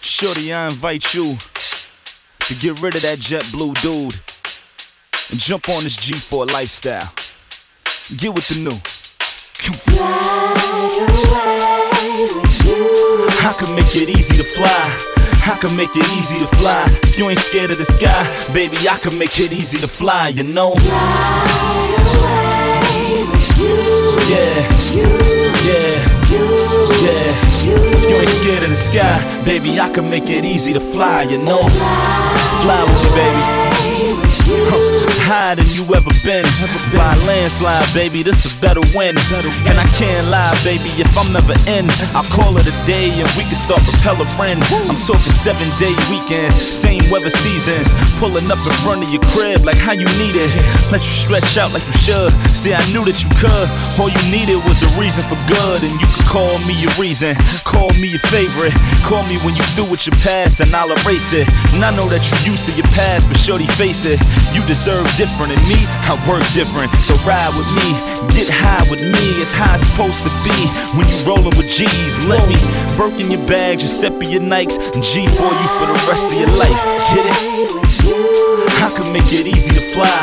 Shorty, I invite you to get rid of that jet blue dude and jump on this G4 lifestyle. Get with the new. I can make it easy to fly. I can make it easy to fly. If you ain't scared of the sky, baby, I can make it easy to fly, you know? Yeah, you ain't scared of the sky, baby, I can make it easy to fly, you know? Fly with me, baby. Higher than you ever been. By landslide, baby, this a better win. And I can't lie, baby, if I'm never in, I'll call it a day and we can start propeller friend. I'm talking seven day weekends, same weather seasons. Pulling up in front of your crib like how you need it. Let you stretch out like you should. See, I knew that you could. All you needed was a reason for good, and you could call me your reason. Call me your favorite. Call me when you through with your past, and I'll erase it. And I know that you're used to your past, but shorty, face it. You deserve different than me, I work different. So ride with me, get high with me. It's how it's supposed to be when you rollin' with G's. Let me work in your bag, Giuseppe your Nikes, and G for you for the rest of your life. Get it? I can make it easy to fly.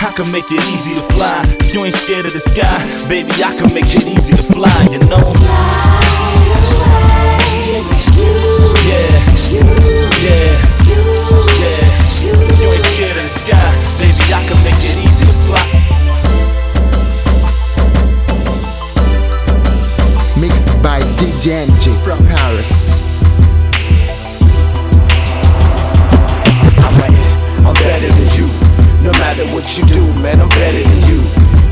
I can make it easy to fly. If you ain't scared of the sky, baby, I can make it easy to fly, you know? Yeah, yeah, yeah. You ain't scared of the sky, I can make it easy to fly. Mixed by DJ NG from Paris. I'm better than you. No matter what you do, man, I'm better than you.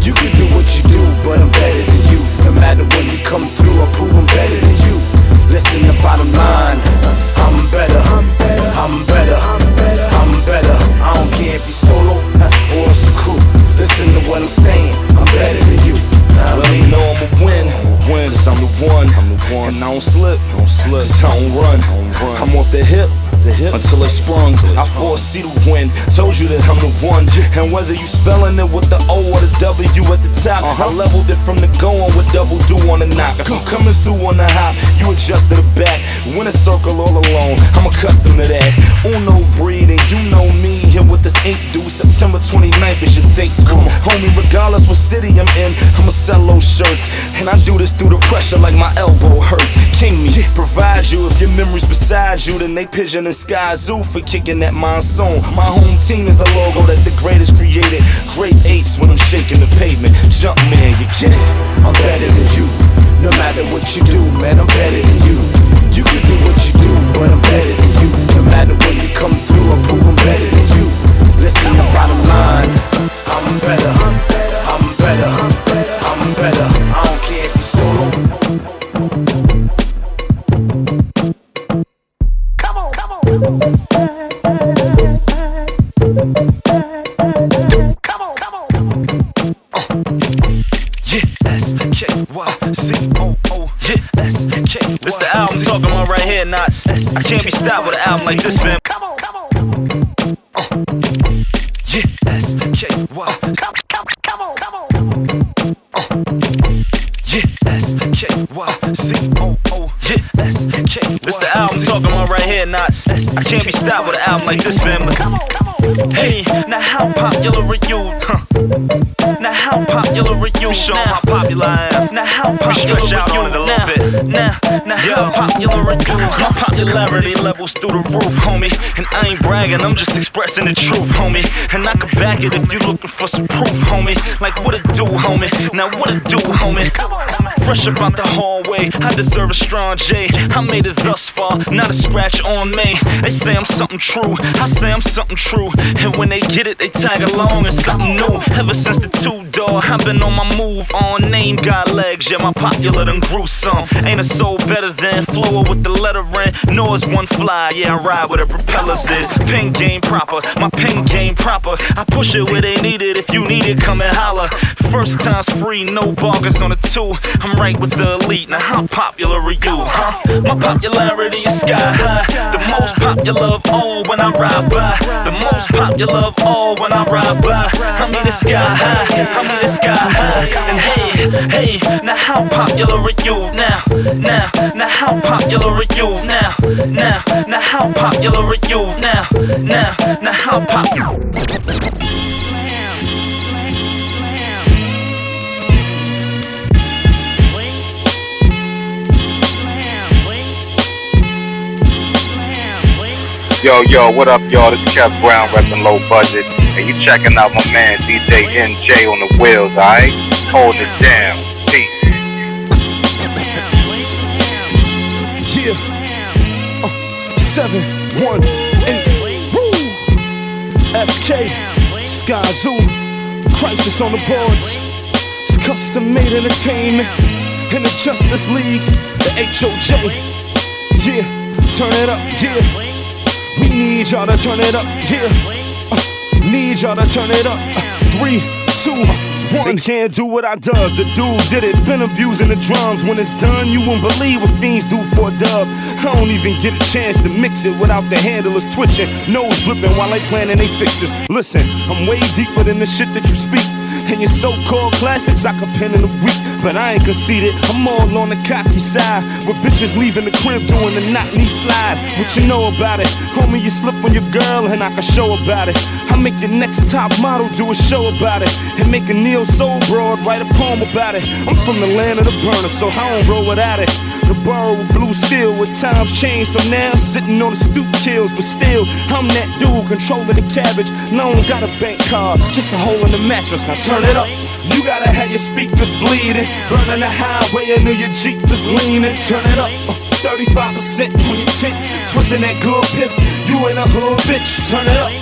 You can do what you do, but I'm better than you. No matter when you come through, I prove I'm better than you. Listen, the bottom line, I'm better. I'm better. I'm better. I'm better. I don't care if you're solo Listen to what I'm saying. I'm better than you. Nah, Well, you know I'ma win, win, cause I'm the one, I'm the one. And I don't slip, don't slip, cause I don't run, I'm off the hip until it sprung. I foresee the win, told you that I'm the one. And whether you spelling it with the O or the W at the top, I leveled it from the going with double do on the knock. If I'm coming through on the hop, you adjust to the back. Win a circle all alone, I'm accustomed to that. Uno breed, and you know me, here with this ink due September 29th is your think. Come on, homie, regardless what city I'm in, I'ma sell those shirts. And I do this through the pressure like my elbow hurts. King me, provide you if your memories beside you, then they pigeon and Skyzoo for kicking that monsoon. My home team is the logo that the greatest created. Great ace when I'm shaking the pavement. Jump man, you get it. I'm better than you. No matter what you do, man, I'm better than you. You can do what you do, but I'm better than you. No matter when you come through, I prove I'm better than you. Listen, the bottom line, I'm better. I'm better. K Y C O O. Yeah, S K. This the album talking about right here, Knots. I can't be stopped with an album like this, fam. Come on, come on. Uh. Yeah, S K Y. Uh. Come, come, come on, come on. Uh. Yeah, S K Y C O O. Yeah, S K. This the album talking about right here, Knots. I can't be stopped with an album like this, fam. Come on, come on. Hey, now how popular are you? Huh. Now how popular are you? Show how popular I am. Now how popular stretch out are you? on it a little bit. now, now how popular are you? My popularity levels through the roof, homie. And I ain't bragging, I'm just expressing the truth, homie. And I can back it if you looking for some proof, homie. Like what it do, homie? Now what it do, homie? Fresh about the hallway, I deserve a strong J. I made it thus far, not a scratch on me. They say I'm something true, I say I'm something true. And when they get it, they tag along, it's something new. Ever since the two door, I've been on my move on. Name got legs, yeah, my popular done grew some. Ain't a soul better than flower with the letter in. Nor is one fly, yeah, I ride where the propellers is. Pin game proper, my pin game proper. I push it where they need it, if you need it, come and holler. First time's free, no bargains on the two. I'm right with the elite, now how popular are you, huh? My popularity is sky high, the most popular of all when I ride by. The most popular of all when I ride by. I'm in the sky high, I'm in the sky high. And hey, hey, now how popular are you now? Now, now how popular are you now? Now, now how popular are you now? Now, now how popular? Yo, yo, what up, y'all? This is Kev Brown repping low budget. And you checking out my man DJ NJ on the wheels, alright? Holding it down. Peace. Yeah. Uh, seven, one, eight. Woo. SK, Sky Zoo, Khrysis on the boards. It's custom made entertainment in the Justus League, the HOJ. Yeah, turn it up, yeah. We need y'all to turn it up, yeah. Uh, need y'all to turn it up. Uh, three, two, one. They can't do what I does. The dude did it. Been abusing the drums. When it's done, you won't believe what fiends do for a dub. I don't even get a chance to mix it without the handlers twitching, nose dripping while they planning they fixes. Listen, I'm way deeper than the shit that you speak. And your so-called classics I could pen in a week, but I ain't conceited. I'm all on the cocky side, with bitches leaving the crib doing the knock knee slide. What you know about it? Homie, you slip on your girl and I can show about it. I make your next top model do a show about it, and make a neo soul broad write a poem about it. I'm from the land of the burner, so I don't roll without it. The borough with blue steel, with times change, so now I'm sitting on the stoop kills, but still I'm that dude controlling the cabbage. No one got a bank card, just a hole in the mattress. Now turn it up. You gotta have your speakers bleeding, burning the highway and your Jeep is leaning. Turn it up. Uh, 35% on your tits, twisting that good piff. You in a hood, bitch. Turn it up.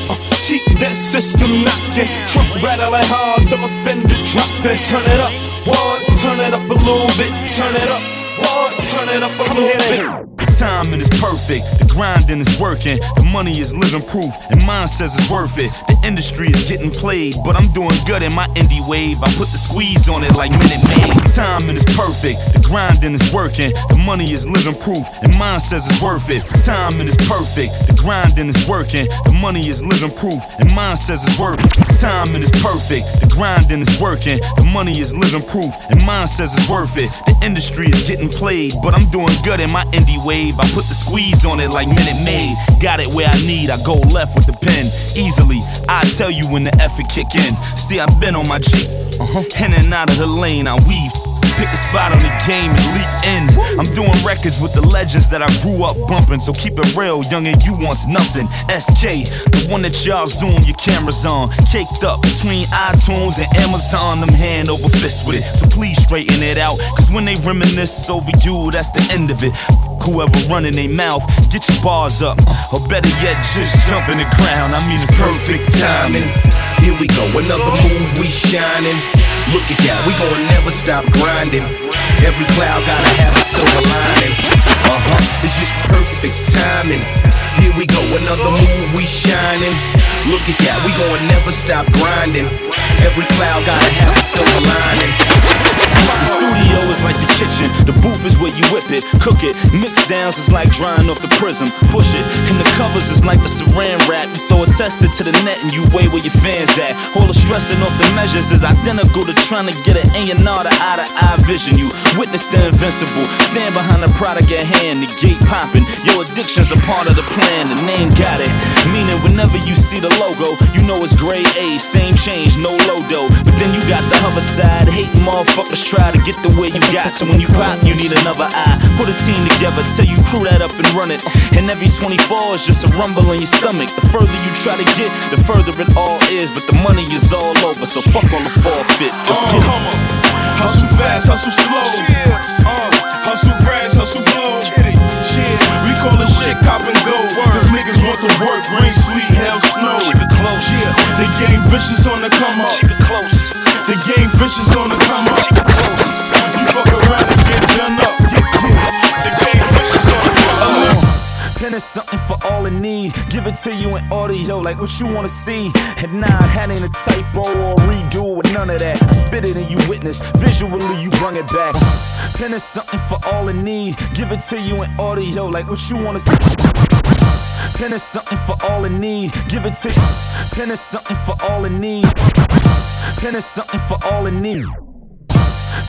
Keep that system knocking, truck rattling hard till my fender dropping. Turn it up. One, turn it up a little bit. Turn it up. One, turn it up a little bit. Timing is perfect, the grinding is working, the money is living proof, and mine says it's worth it. The industry is getting played, but I'm doing good in my indie wave. I put the squeeze on it like Minute. The timing is perfect, the grinding is working, the money is living proof, and mine says it's worth it. Timing is perfect, the grinding is working, the money is living proof, and mine says it's worth it. Timing is perfect, the grinding is working, the money is living proof, and mine says it's worth it. The industry is getting played, but I'm doing good in my indie wave. I put the squeeze on it like Minute Maid. Got it where I need, I go left with the pen. Easily, I tell you when the effort kick in. See, I've been on my Jeep, uh-huh. in and out of the lane, I weave. Pick a spot on the game and leap in. I'm doing records with the legends that I grew up bumping. So keep it real, young and you wants nothing. SK, the one that y'all zoom your cameras on. Caked up between iTunes and Amazon. I'm hand over fist with it. So please straighten it out. Cause when they reminisce over you, that's the end of it. Whoever running their mouth, get your bars up. Or better yet, just jump in the ground. I mean, it's perfect timing. Here we go, another move, we shining. Look at that, we gon' never stop grinding. Every cloud gotta have a silver lining. Uh huh, it's just perfect timing. Here we go, another move, we shining. Look at that, we gon' never stop grinding. Every cloud gotta have a silver lining. The studio is like the kitchen, the booth is where you whip it, cook it. Mix downs is like drying off the prism, push it. And the covers is like the saran wrap. You throw a tester to the net and you weigh where your fans at. All the stressing off the measures is identical to trying to get an A&R to eye to eye vision. You witness the invincible, stand behind the product at hand, the gate popping. Your addiction's a part of the plan, the name got it. Meaning whenever you see the logo, you know it's grade A, same change, no logo. But then you got the other side, hating motherfuckers try to get the way you got. So when you pop, you need another eye. Put a team together, tell you crew that up and run it. And every 24 is just a rumble in your stomach. The further you try to get, the further it all is. But the money is all over, so fuck all the forfeits. Let's get it. Hustle fast, hustle slow. Uh, hustle brass, hustle blow. We call it shit cop and go. Cause niggas want to work, rain, sleet, hell, snow. Keep it close. Yeah, the game vicious on the come up. Keep it close. The game vicious on the come up. Is something for all in need. Give it to you in audio, like what you wanna see. And nah, that ain't a typo or redo with none of that. I spit it and you witness. Visually, you bring it back. Pen is something for all in need. Give it to you in audio, like what you wanna see. Pen is something for all in need. Give it to you. Pen is something for all in need. Pen is something for all in need.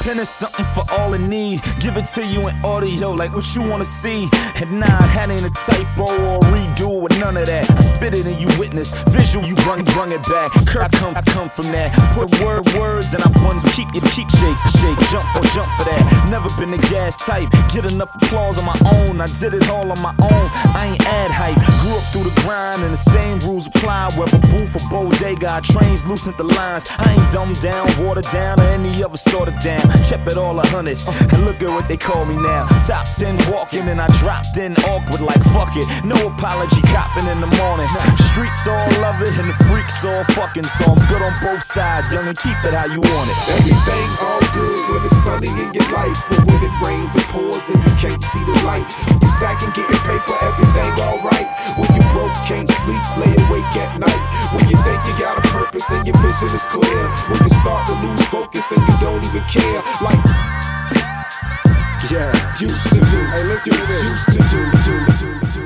Pen is something for all in need. Give it to you in audio, like what you wanna see. And nah, that ain't a typo or a redo or none of that. I spit it and you witness. Visual, you brung, brung it back. I come, I come from that. Put word words and I ones keep it keep shakes, shakes. Jump for jump for that. Never been a gas type. Get enough applause on my own. I did it all on my own. I ain't ad hype. Grew up through the grind and the same rules apply. Whether booth or bodega, I trains loosened the lines. I ain't dumbed down, watered down, or any other sort of down. Kept it all a hundred. And look at what they call me now. Top 10 walking and I dropped in awkward like fuck it. No apology copping in the morning. Streets all love it and the freaks all fucking. So I'm good on both sides, young and keep it how you want it. Everything's all good when it's sunny in your life, but when it rains and pours and you can't see the light, you stacking, getting paper, everything alright. When you broke, can't sleep, lay awake at night. When you think you got a purpose and your vision is clear, when you start to lose focus and you don't even care, like. Yeah, used to do. Hey, listen to this. Used to do, do, do, do,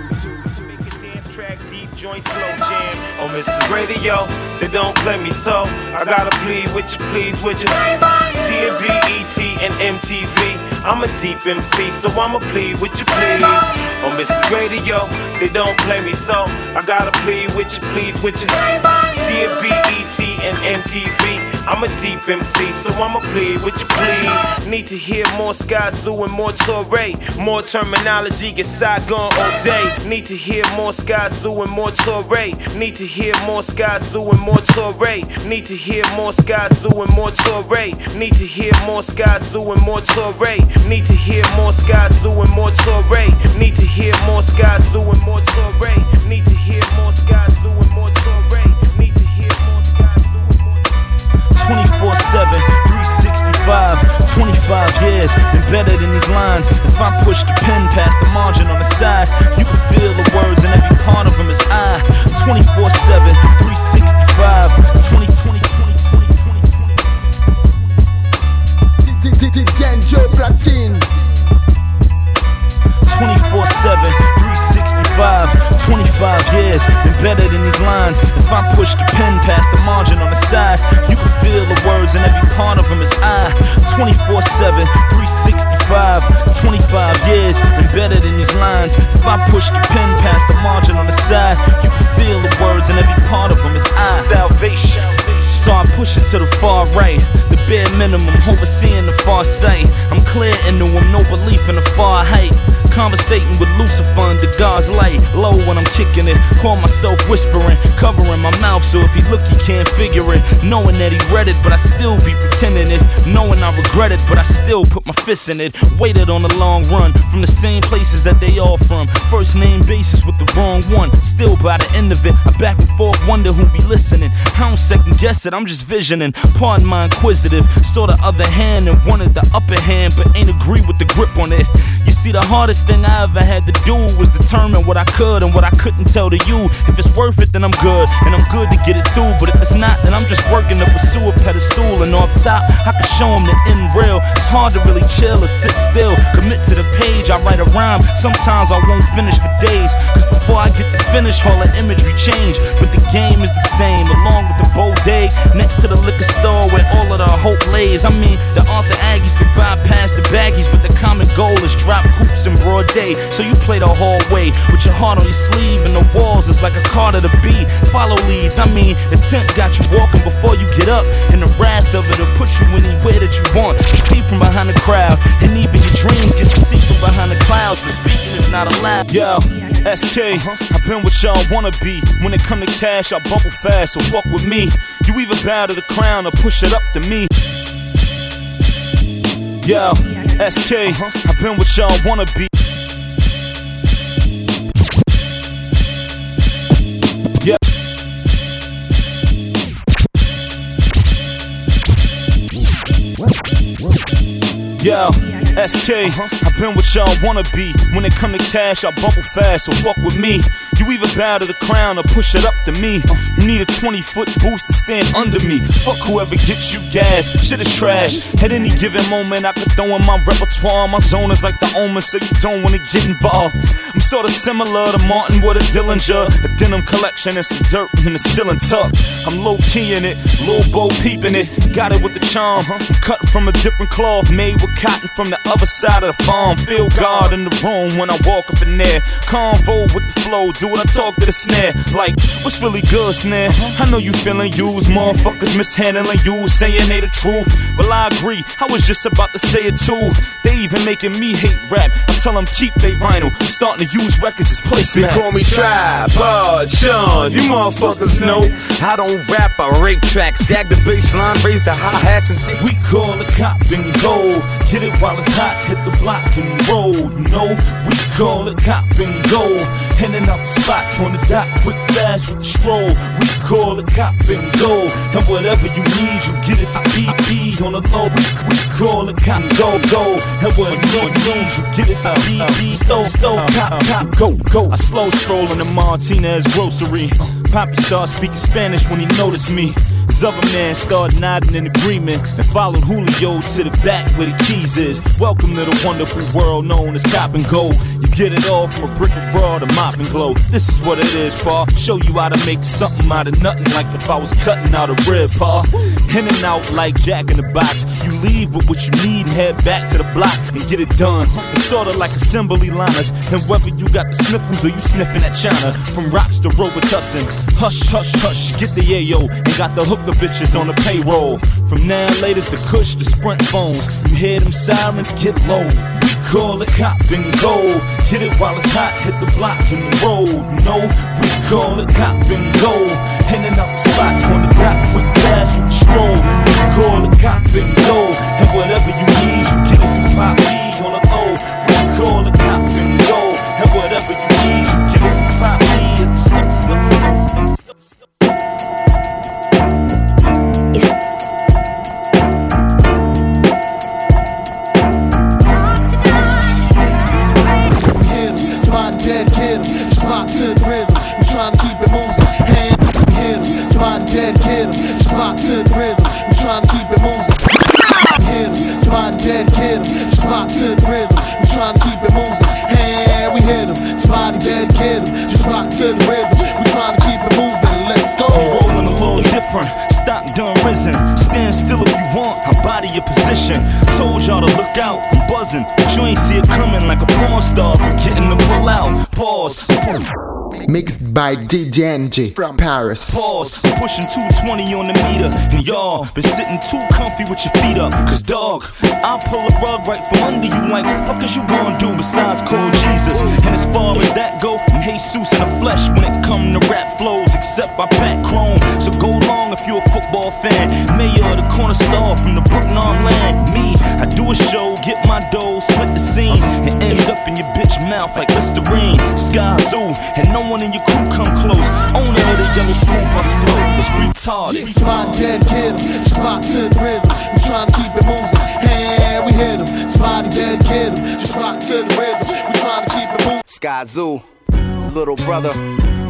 do. Make a dance track, deep joint flow jam. Oh, On Mr. Radio, they don't play me so. I gotta plead with you, please with you. TNB, ET, and MTV. I'm a deep MC, so I'ma plead with you, please. Oh, On Mr. Radio, they don't play me so. I gotta plead with you, please with you. TNB, ET, and MTV. I'm a deep MC, so I'ma plead with you, please. Need to hear more Skyzoo and more Torae. More Termanology, get Saigon all day. Need to hear more Skyzoo and more Torae. Need to hear more Skyzoo and more Torae. Need to hear more Skyzoo and more Torae. Need to hear more Skyzoo and more Torae. Need to hear more Skyzoo and more Torae. Need to hear more Skyzoo and more Torae. Need to hear more Sky Zoo and more Torae. 24 7, 365, 25 years, been better than these lines. If I push the pen past the margin on the side, you can feel the words and every part of them is I. 24 7, 365, 20, 20, 20, 20, 20, 20. DJ Joe Platin. 24 7, 365, 25 years, been better than these lines. If I push the pen past the margin on the side, you can feel the words and every part of them is I. 24 7, 365, 25 years, been better than these lines. If I push the pen past the margin on the side, you can feel the words and every part of them is I. salvation. So I push it to the far right, the bare minimum, overseeing the far sight. I'm clear into them, no belief in the far height. Conversating with Lucifer under God's light. Low when I'm kicking it, call myself whispering, covering my mouth so if he look, he can't figure it. Knowing that he read it, but I still be pretending it. Knowing I regret it, but I still put my fist in it. Waited on the long run from the same places that they all from. First name basis with the wrong one. Still by the end of it, I back and forth, wonder who be listening. I don't second guess it, I'm just visioning. Pardon my inquisitive, saw the other hand and wanted the upper hand, but ain't agree with the grip on it. You see, the hardest thing I ever had to do was determine what I could and what I couldn't tell to you. If it's worth it, then I'm good, and I'm good to get it through. But if it's not, then I'm just working to pursue a pedestal. And off top, I can show them the end real. It's hard to really chill or sit still. Commit to the page, I write a rhyme. Sometimes I won't finish for days. Cause before I get to finish, all the imagery change. But the game is the same, along with the next to the liquor store where all of the hope lays. I mean, the Arthur Aggies could bypass the baggies, but the common goal is drop hoops in broad day. So you play the hallway with your heart on your sleeve, and the walls is like a car to the beat. Follow leads, I mean, the temp got you walking before you get up, and the wrath of it'll put you anywhere that you want. See from behind the crowd, and even your dreams get to see from behind the clouds, but speaking is not allowed. Yo, SK, uh-huh. I've been what y'all wanna be. When it come to cash, I bubble fast, so fuck with me. You either bow to the crown or push it up to me. Yo, SK, uh-huh. I've been what y'all wanna be. Yo, SK, I've been what y'all wanna be. When it come to cash, I bubble fast, so fuck with me. You either bow to the crown or push it up to me. You need a 20 foot boost to stand under me. Fuck whoever gets you gas, shit is trash. At any given moment, I could throw in my repertoire. My zone is like the omen, so you don't wanna get involved. I'm sorta similar to Martin with a Dillinger, a denim collection and some dirt in the ceiling tuck. I'm low key in it, low bow peeping it. Got it with the charm, cut from a different cloth, made with cotton from the other side of the farm. Feel God in the room when I walk up in there. Convo with the flow, do I talk to the snare. Like, what's really good, snare? I know you feeling used, motherfuckers mishandling you, saying they the truth. Well, I agree, I was just about to say it too. They even making me hate rap. I tell them keep they vinyl. I'm starting to use records as They placemats. call me Tripod uh, Sean. You motherfuckers know I don't rap, I rape tracks. Gag the bass line, raise the hi hats, and take We call the cop and go. Get it while it's hot, hit the block and roll. You know, we call it cop and go. In and out the spot on the dot, quick fast with the stroll. We call it cop and go. And whatever you need, you get it the PP on the low. We, we call it cop go go. And whatever you need, you get it the PP. Stole stole cop cop go go. I slow stroll in the Martinez grocery. Poppy started speaking Spanish when he noticed me. His other man started nodding in agreement and followed Julio to the back where the keys is. Welcome to the wonderful world known as Cop and Go. You get it all from a brick of raw to mop and glow. This is what it is, pa. Show you how to make something out of nothing, like if I was cutting out a rib, pa. In and out like Jack in the Box. You leave with what you need and head back to the blocks and get it done. It's sorta like assembly liners, and whether you got the sniffles or you sniffing at China, from rocks to Robitussin. Hush, hush, hush, get the yayo and got the hooker bitches on the payroll. From now latest to Kush to Sprint phones, you hear them sirens get low. Call it cop and go. Hit it while it's hot, hit the block and roll. You know, we call it cop and go. In and out the spot on the dot, quick fast with the stroll. We call it cop and go. And whatever you need, you get it through pop E on the O. We call it cop and go. And whatever you need, you get it through pop E out. I'm buzzing. But you ain't see it coming like a porn star. Forgetting to pull out. Pause. Mixed by DJ NG from Paris. Pause. I'm pushing 220 on the meter. And y'all been sitting too comfy with your feet up. Cause dog, I'll pull a rug right from under you. Like, what the fuck is you gonna do besides call Jesus? And as far as that go, I'm Jesus in the flesh when it come to rap flows. Except I pack chrome. So go long if you're a football fan. Mayor the corner star from the Brooklyn land. Me, I do a show, get my dough, split the scene, and end up in your bitch mouth like Listerine. Skyzoo, and no one in your crew come close. Owner of the yellow school bus flow. It's retarded. Somebody dead, get 'em. Just to the rhythm. We trying to keep it moving. Hand we hit 'em. Somebody dead, get 'em. Just rock to the rhythm. We trying to keep it moving. Skyzoo, little brother,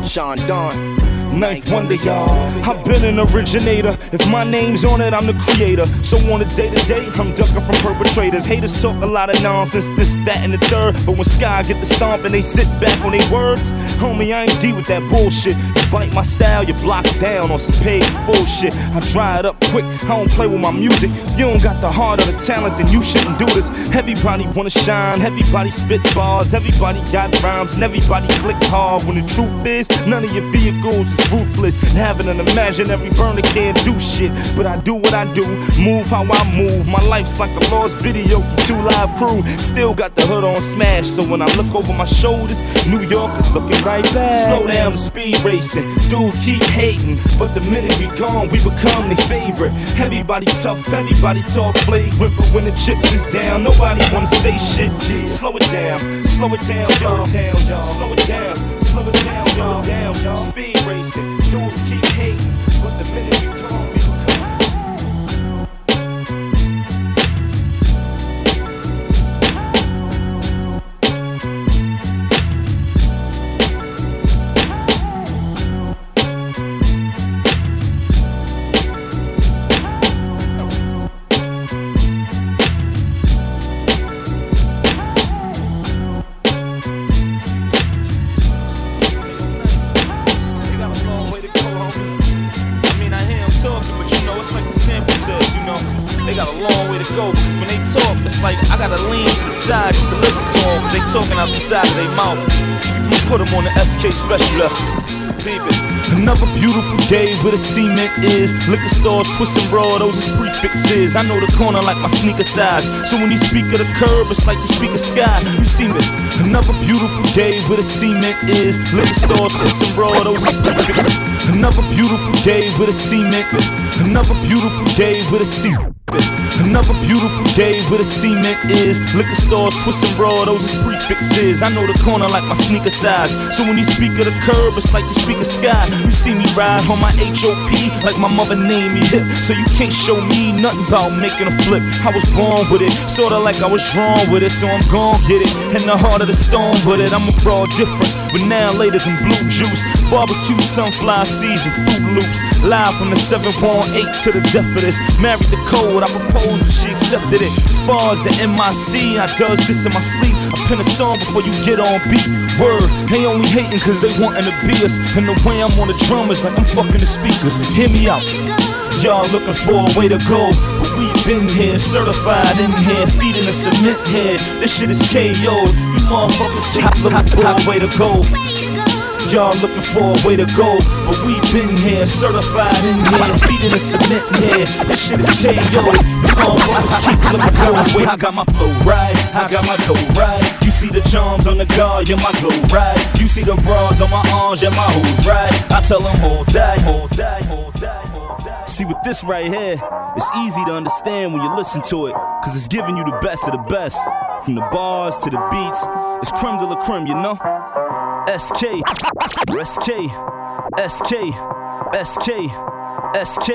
Sean Don. Ninth wonder, y'all. I've been an originator. If my name's on it, I'm the creator. So on a day to day, I'm ducking from perpetrators. Haters talk a lot of nonsense, this, that, and the third. But when Sky get the stomp and they sit back on their words, homie, I ain't deal with that bullshit. You bite my style, you block down on some paid bullshit. I dry it up quick, I don't play with my music. If you don't got the heart or the talent, then you shouldn't do this. Everybody wanna shine, everybody spit bars, everybody got rhymes, and everybody click hard. When the truth is, none of your vehicles is ruthless. Having an imaginary burner can't do shit. But I do what I do, move how I move. My life's like a lost video from Two Live Crew. Still got the hood on smash, so when I look over my shoulders, New York is looking right back. Slow down the speed racing, dudes keep hating. But the minute we gone, we become their favorite. Everybody tough, everybody talk flagrant. But when the chips is down, nobody wanna say shit. Slow it down, slow it down, slow it down. Slow it down, slow it down, slow it down, y'all. Speed racing, beautiful day where the cement is. Liquor stores, twist and those is prefixes. I know the corner like my sneaker size. So when you speak of the curb, it's like you speak of sky. You see me. Another beautiful day where the cement is. Liquor stores, twist and those is prefixes. Another beautiful day where the cement. Another beautiful day where the cement. Another beautiful day where the cement is. Liquor stores, twist and roll, those is prefixes. I know the corner like my sneaker size. So when you speak of the curb, it's like you speak of sky. You see me ride on my HOP like my mother named me hip. So you can't show me nothing about making a flip. I was born with it, sorta like I was drawn with it. So I'm gon' get it. In the heart of the storm with it, I'm a broad difference. But now, ladies in blue juice, barbecue, sunflower seeds, and Fruit Loops. Live from the 718 to the death of this. Married the code, I and she accepted it. As far as the MIC, I does this in my sleep. I pen a song before you get on beat. Word, they only hating cause they wanting to be us. And the way I'm on the drum is like I'm fucking the speakers. Hear me out. Y'all looking for a way to go, but we been here, certified in here, feeding the cement head. This shit is KO. You motherfuckers looking for a way to go. Y'all looking for a way to go, but we been here, certified in here, feeding the cement here. This shit is KO. You motherfuckers keep looking for a way. I got my flow right, I got my dough right. You see the charms on the guard, yeah, my glow right. You see the bras on my arms, yeah, my hoes right. I tell them hold tight, hold tight, hold tight, hold tight. See, with this right here, it's easy to understand when you listen to it, cause it's giving you the best of the best. From the bars to the beats, it's creme de la creme, you know? SK, SK, SK, SK, SK,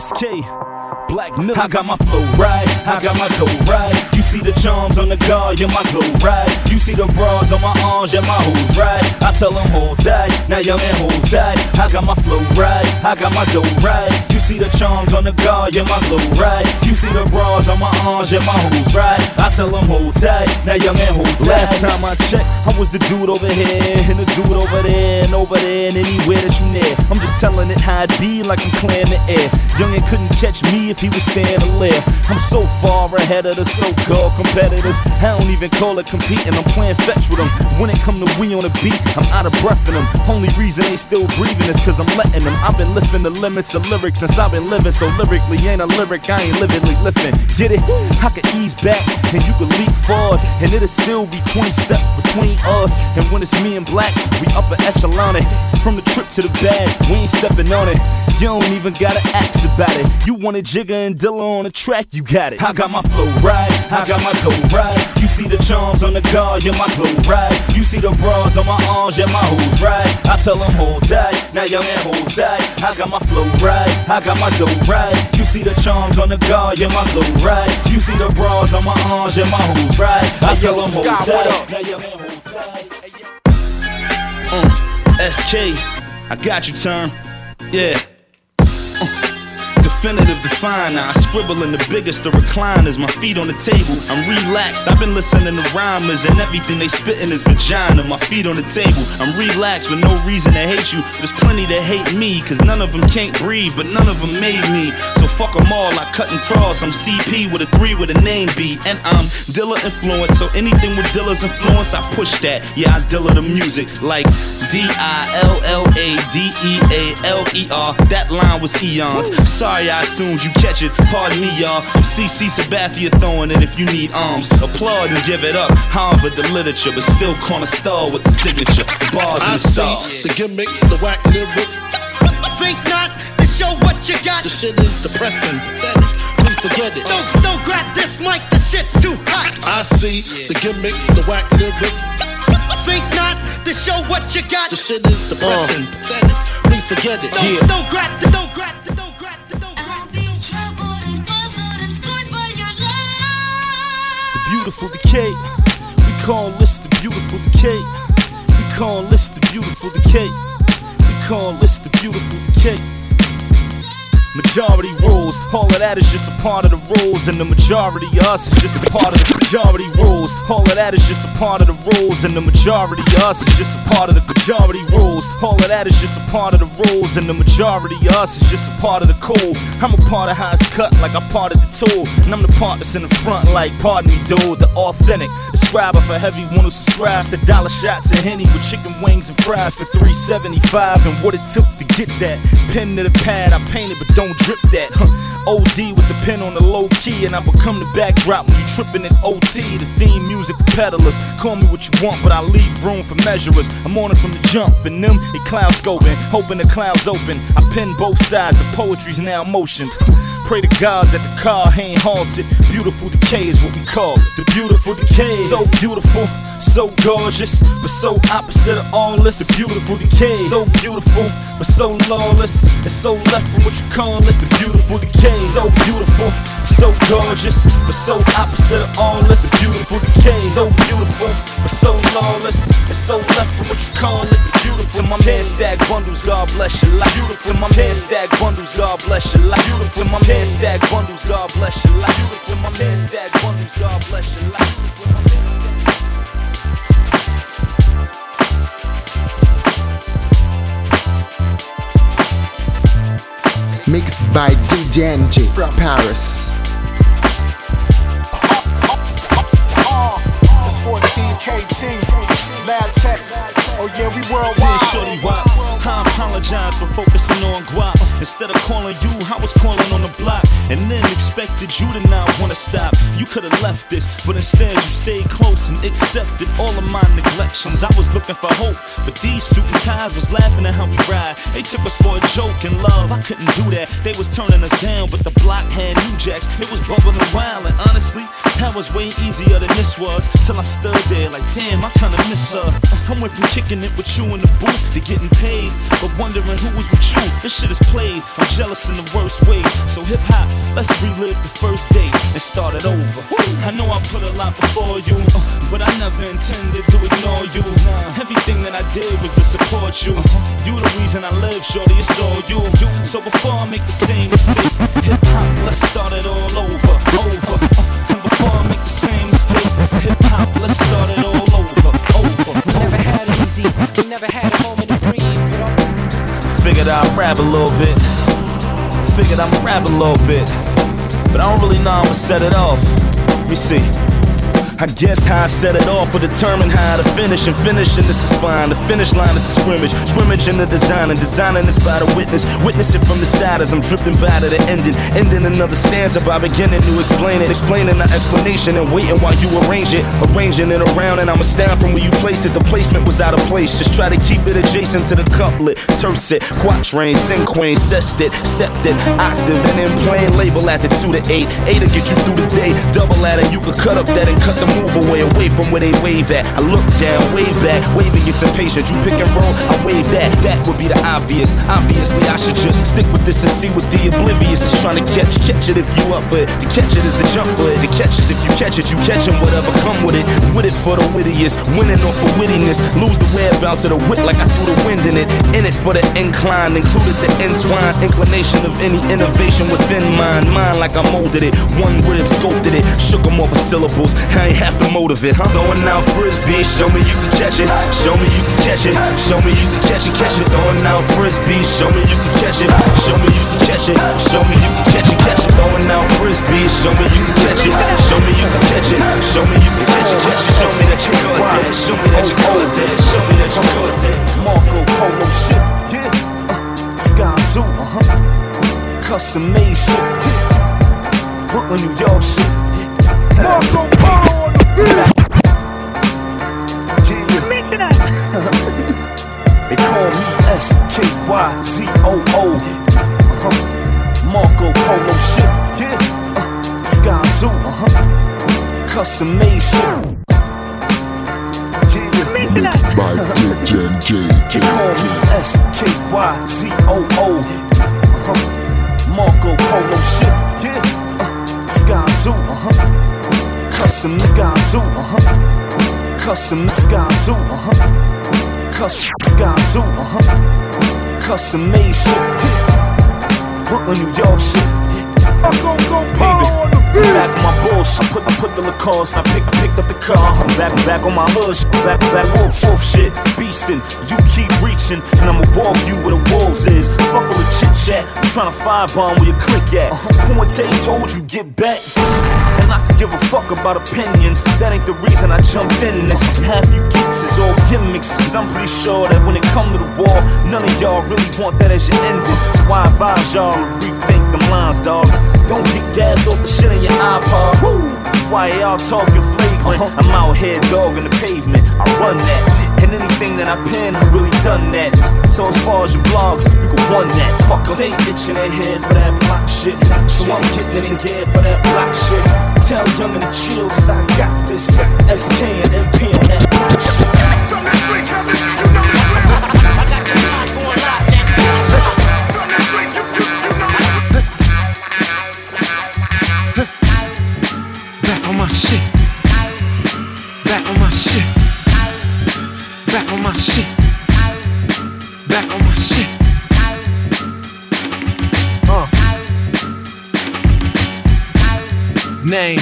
SK. Black. I got my flow right, I got my dough right. You see the charms on the guard, yeah, my glow right. You see the bras on my arms, yeah, my hoes right. I tell them hold tight, now young man hold tight. I got my flow right, I got my dough right. You see the charms on the guard, yeah, my glow right. You see the bras on my arms, yeah, my hoes right. I tell them hold tight, now young man hold tight. Last time I checked, I was the dude over here, and the dude over there, and over there, and anywhere that you near. I'm just telling it how it be, like I'm clearing the air. Youngin' couldn't catch me if he was staying alive. I'm so far ahead of the so-called competitors. I don't even call it competing. I'm playing fetch with them. When it come to we on the beat, I'm out of breath in them. Only reason they still breathing is cause I'm letting them. I've been lifting the limits of lyrics since I've been living. So lyrically ain't a lyric, I ain't lividly lifting. Get it? I could ease back and you could leap forward. And it'll still be 20 steps between us. And when it's me and black, we up upper echelon it. From the trip to the bag, we ain't stepping on it. You don't even gotta ask about it. You wanted Jigga and Dilla on the track, you got it. I got my flow right, I got my dough right. You see the charms on the guard, yeah, my glow right. You see the bras on my arms, yeah, my hoes right. I tell them hold tight, now young man hold tight. I got my flow right, I got my dough right. You see the charms on the guard, yeah, my glow right. You see the bras on my arms, yeah, my hoes right. I tell them hold tight, now young man hold tight. Uh, SK, I got you, term. Yeah. Definitive define now. I scribble in the biggest of recliners, my feet on the table. I'm relaxed. I've been listening to rhymers and everything they spitting is vagina. My feet on the table. I'm relaxed with no reason to hate you. There's plenty to hate me, cause none of them can't breathe, but none of them made me. So fuck them all, I cut and cross. I'm CP with a three with a name B. And I'm Dilla influence, so anything with Dilla's influence, I push that. Yeah, I Dilla the music like D I L L A D E A L E R. That line was eons. Sorry, I assumed you catch it. Pardon me, y'all. I'm CC Sabathia throwing it if you need arms. Applaud and give it up. However, the literature, but still corner star with the signature. The bars I and the stars. see the gimmicks, the whack lyrics. Think not to show what you got. The shit is depressing, pathetic. Please forget it. Don't don't grab this mic, the shit's too hot. I see the gimmicks, the whack lyrics. Think not to show what you got. The shit is depressing, uh. pathetic. Please forget it. Don't don't grab the don't grab the don't grab We call this the beautiful decay. We call this the beautiful decay. We call this the beautiful decay. Majority rules, all of that is just a part of the rules, and the majority of us is just a part of the majority rules. All of that is just a part of the rules, and the majority of us is just a part of the majority rules. All of that is just a part of the rules, and the majority of us is just a part of the cool. I'm a part of how it's cut, like I'm part of the tool, and I'm the part that's in the front, like pardon me, dude, the authentic. Describer for everyone who subscribes to dollar shots and henny with chicken wings and fries for 375, and what it took to get that pen to the pad. I painted, but don't drip that. Huh. OD with the pen on the low key, and I become the backdrop when you tripping at OT. The theme music for peddlers. Call me what you want, but I leave room for measurers. I'm on it from the jump, and them they cloud scoping, hoping the clouds open. I pin both sides, the poetry's now motioned. Pray to God that the car ain't haunted. Beautiful decay is what we call it. The beautiful decay. So beautiful, so gorgeous, but so opposite of all this. The beautiful decay. So beautiful, but so lawless, and so left from what you call it. The beautiful decay. So beautiful, so gorgeous, but so opposite of all this. The beautiful decay. So beautiful, but so lawless, and so left from what you call it. The beautiful. To my man stack bundles, God bless your life. To my man stack bundles, God bless your life. To my man stack bundles, God bless your life. To my man stack bundles, God bless your life. To my man stack- Mixed by DJ NJ from Paris. It's 14 KT, Lab Text. Oh yeah, we worldwide. Shorty Wop, I apologize for focusing on guap. Instead of calling you, I was calling on the block. And then expected you to not wanna stop. You could've left this, but instead you stayed close and accepted all of my neglections. I was looking for hope, but these suit and ties was laughing at how we ride. They took us for a joke and love. I couldn't do that. They was turning us down, but the block had new jacks. It was bubbling wild, and honestly, that was way easier than this was. Till I stood there like, damn, I kinda miss her. I went from kicking it with you in the booth to getting paid, but wondering who was with you. This shit is played. I'm jealous in the worst way. So hip hop, let's relive the first date and start it over. I know I put a lot before you, but I never intended to ignore you. Everything that I did was to support you. You the reason I live, shorty. It's all you. So before I make the same mistake, hip hop, let's start it all over, over. And before I make the same mistake, hip hop, let's start it all easy, never had a moment to breathe. Figured I'd rap a little bit. Figured I'ma rap a little bit. But I don't really know I'ma set it off. Let me see. I guess how I set it off will determine how to finish. And finishing this is fine. The finish line is the scrimmage. Scrimmage in the design. And designing this by the witness. Witness it from the side as I'm drifting by to the ending. Ending another stanza by beginning to explain it. Explaining the explanation and waiting while you arrange it. Arranging it around and I'm astounded from where you place it. The placement was out of place. Just try to keep it adjacent to the couplet. Tercet, quatrain, cinquain, sestet, septet, octave, and then plain label at the 2 to 8. 8 to get you through the day. Double at it, you could cut up that and cut the move away, away from where they wave at. I look down, wave back, waving gets impatient. You pick and roll, I wave that. That would be the obvious. Obviously, I should just stick with this and see what the oblivious is trying to catch. Catch it if you up for it. To catch it is the jump for it. To catch is if you catch it, you catch whatever come with it. With it for the wittiest, winning off for wittiness. Lose the whereabouts of the wit like I threw the wind in it. In it for the incline, included the entwine inclination of any innovation within mine. Mine like I molded it, one rib sculpted shook 'em off of syllables. I ain't have to motivate, huh? Throwing out frisbee, show me you can catch it. Show me you can catch it. Show me you can catch it, catch it. Throwing out frisbee, show me you can catch it. Show me you can catch it. Show me you can catch it, catch it. Throwing out frisbee, show me you can catch it. Show me you can catch it. Show me you can catch it, catch it. Show me that you good at that. Show me that you good at that. Show me that you good at that. Marco Polo shit, yeah. Uh, Sky Zoo, uh huh. Custom made shit, yeah. Brooklyn, New York shit. They call me S K Y Z O O. Uh-huh. Marco Polo shit, yeah. Uh, uh. Custom made shit. By DJ. Uh-huh. Marco Polo yeah. Uh, uh huh. Custom Sky Zoo, uh huh. Custom Sky Zoo, uh huh. Custom Sky Zoo, uh huh. Custom made shit. Brooklyn, New York shit. Baby, back on my bullshit. I Put the put the Lacoste. I picked picked up the car. I'm back back on my hood. Back back wolf wolf shit. Beastin', you keep reaching, and I'ma walk you where the wolves is. Fuck all the chit chat. I'm tryna firebomb where you click at. Uh-huh. Kumite told you get back. And I can give a fuck about opinions. That ain't the reason I jumped in this. Half you geeks is all gimmicks. Cause I'm pretty sure that when it come to the war, none of y'all really want that as your ending. That's why I advise y'all to lines, dog. Don't get gassed off the shit in your iPod. Woo! Why y'all talking flagrant? Uh-huh. I'm out here dogging the pavement. I run that. And anything that I pen, I really done that. So as far as your blogs, you can run that. Fuck 'em. They itching their head for that block shit. So I'm getting it in gear for that block shit. Tell young to chill, cause I got this. SK and MP on that block shit. From that street, cousin, you on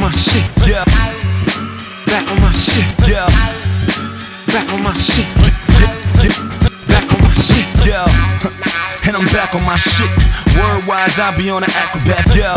my shit, yo Black on my shit, yo Black on my shit, yeah. And I'm back on my shit. Word wise, I be on the acrobat, yeah.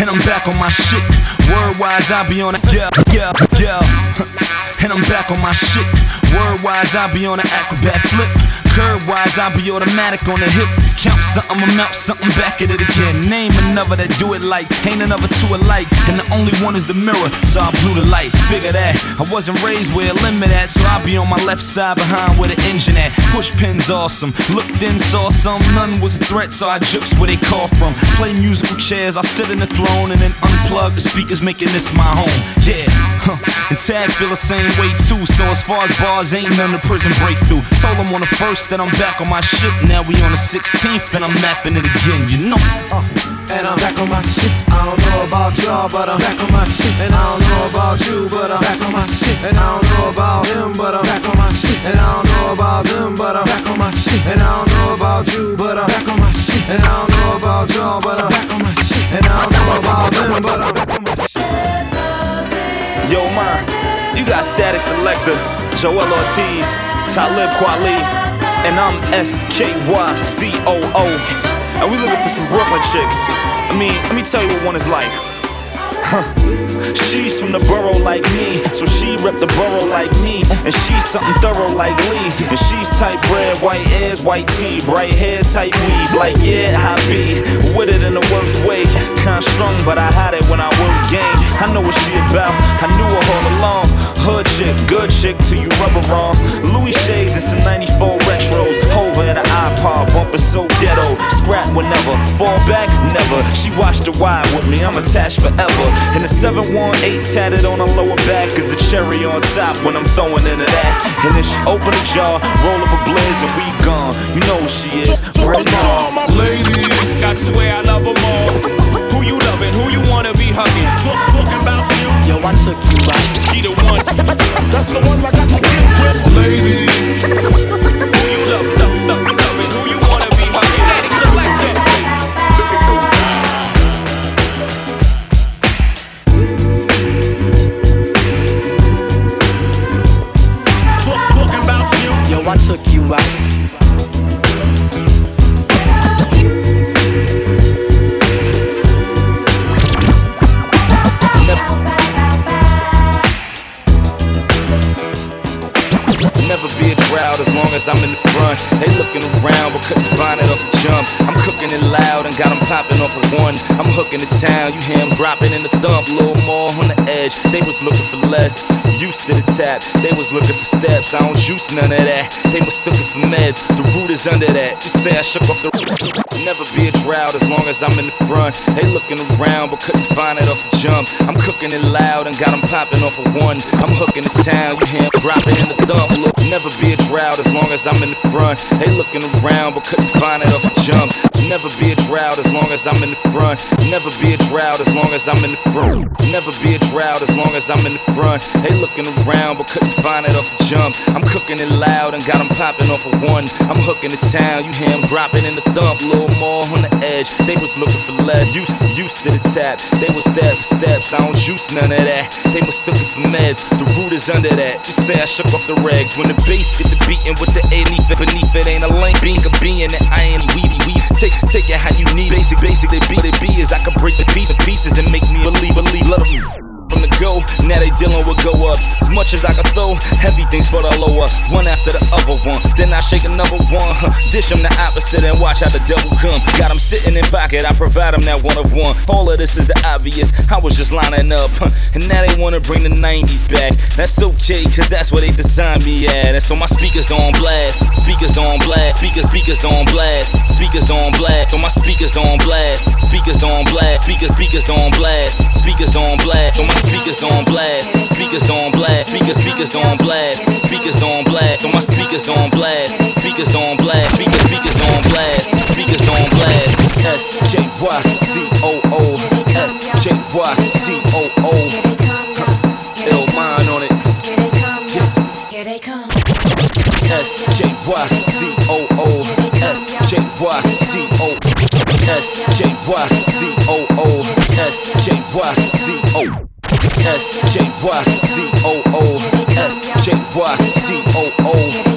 And I'm back on my shit. Word wise, I be on the yeah, yeah, yeah. And I'm back on my shit. Word wise, I be on the acrobat flip. Curve wise, I be automatic on the hip. Count something, I'm out something back at it again. Name another that do it like, ain't another two alike. And the only one is the mirror, so I blew the light. Figure that I wasn't raised where a limit at, so I be on my left side behind where the engine at. Push pins awesome, looked in, saw some, none was a threat, so I jukes where they call from. Play musical chairs, I sit in the throne and then unplug the speakers, making this my home. Yeah, huh. and Tag feel the same way too. So as far as bars, ain't none of prison breakthrough. Told him on the first that I'm back on my shit. Now we on the 16th and I'm mapping it again. You know. Uh, and I'm back on my shit. I don't know about y'all, but I'm back on my shit. And I don't know about you, but I'm back on my shit. And I don't know about him, but I'm back on my shit. And I don't know about them, but I'm back on my shit. And I don't know about you, but I'm back on my shit. And I don't know about y'all, but I'm back on my shit. And I don't know about them, but I'm back on my shit. Yo, man, you got Statik Selektah, Joel Ortiz, Talib Kweli, and I'm SKYZOO. And we looking for some Brooklyn chicks. I mean, let me tell you what one is like. Huh. She's from the borough like me, so she rep the borough like me. And she's something thorough like Lee. And she's tight bread, white ears, white tee, bright hair, tight weave. Like, yeah, I be with it in the worst way. Kind strung, but I had it when I work game. I know what she about, I knew her all along. Hood chick, good chick till you rubber wrong. Louis shades and some 94 retros. Over in an iPod, bumping so ghetto. Scrap whenever, fall back, never. She watched the wide with me, I'm attached forever. And the 718 tatted on her lower back is the cherry on top when I'm throwing into that. And then she open a jar, roll up a blaze, and we gone. You know who she is. Bring it on. Ladies, I swear I love them all. Who you loving? Who you wanna be hugging? Talk, talking about you. Yo, I took you right. She the one. That's the one I got to get with. Ladies, They looking around but couldn't find it off the jump. I'm cooking it loud and got 'em popping off of one. I'm hooking the town, you hear 'em dropping in the thump. Little more on the edge, they was looking for less. Used to the tap, they was looking for steps. I don't juice none of that. They was looking for meds, the root is under that. You say I shook off the Never be a drought as long as I'm in the front. They looking around but couldn't find it off the jump. I'm cooking it loud and got 'em popping off of one. I'm hooking the town, you hear 'em dropping in the thump. Look, Never be a drought as long as I'm in the front. They looking around but couldn't find it off the jump. Never be a drought as long as I'm in the front. Never be a drought as long as I'm in the front. Never be a drought as long as I'm in the front. They looking around but couldn't find it off the jump. I'm cooking it loud and got 'em popping off of one. I'm hooking the town, you hear 'em dropping in the thump. Little more on the edge. They was looking for lead, used, used to the tap. They was step for steps, I don't juice none of that. They mistook it for meds, the root is under that. Just say I shook off the regs. When the bass get the beating with the elite beneath it, ain't a link being a being I ain't weedy weed. Take, take it how you need. Basic, basic, they be it be is I can break the piece pieces and make me believe, believe, let 'em from the go. Now they dealing with go ups. As much as I can throw, heavy things for the lower. One after the other one. Then I shake another one. Huh. Dish them the opposite and watch how the devil come. Got them sitting in pocket, I provide them that one of one. All of this is the obvious. I was just lining up. Huh. And now they wanna bring the 90s back. That's okay, cause that's where they designed me at. And so my speakers on blast. Speakers on blast. Speakers, speakers on blast. Speakers on blast. So my speakers on blast. Speakers on blast. Speakers, speakers on blast. Speakers on blast. So my speakers on blast, speakers on blast, speakers, speakers on blast, speakers on blast. So my speakers on blast, speakers on blast, speakers, speakers on blast, speakers on blast. S K Y C O O, S K Y C O O. Mind on it. Here they come. S K Y C O O, S K Y C O. S K Y C O O, S K Y C O. S K Y C O O S K Y C O O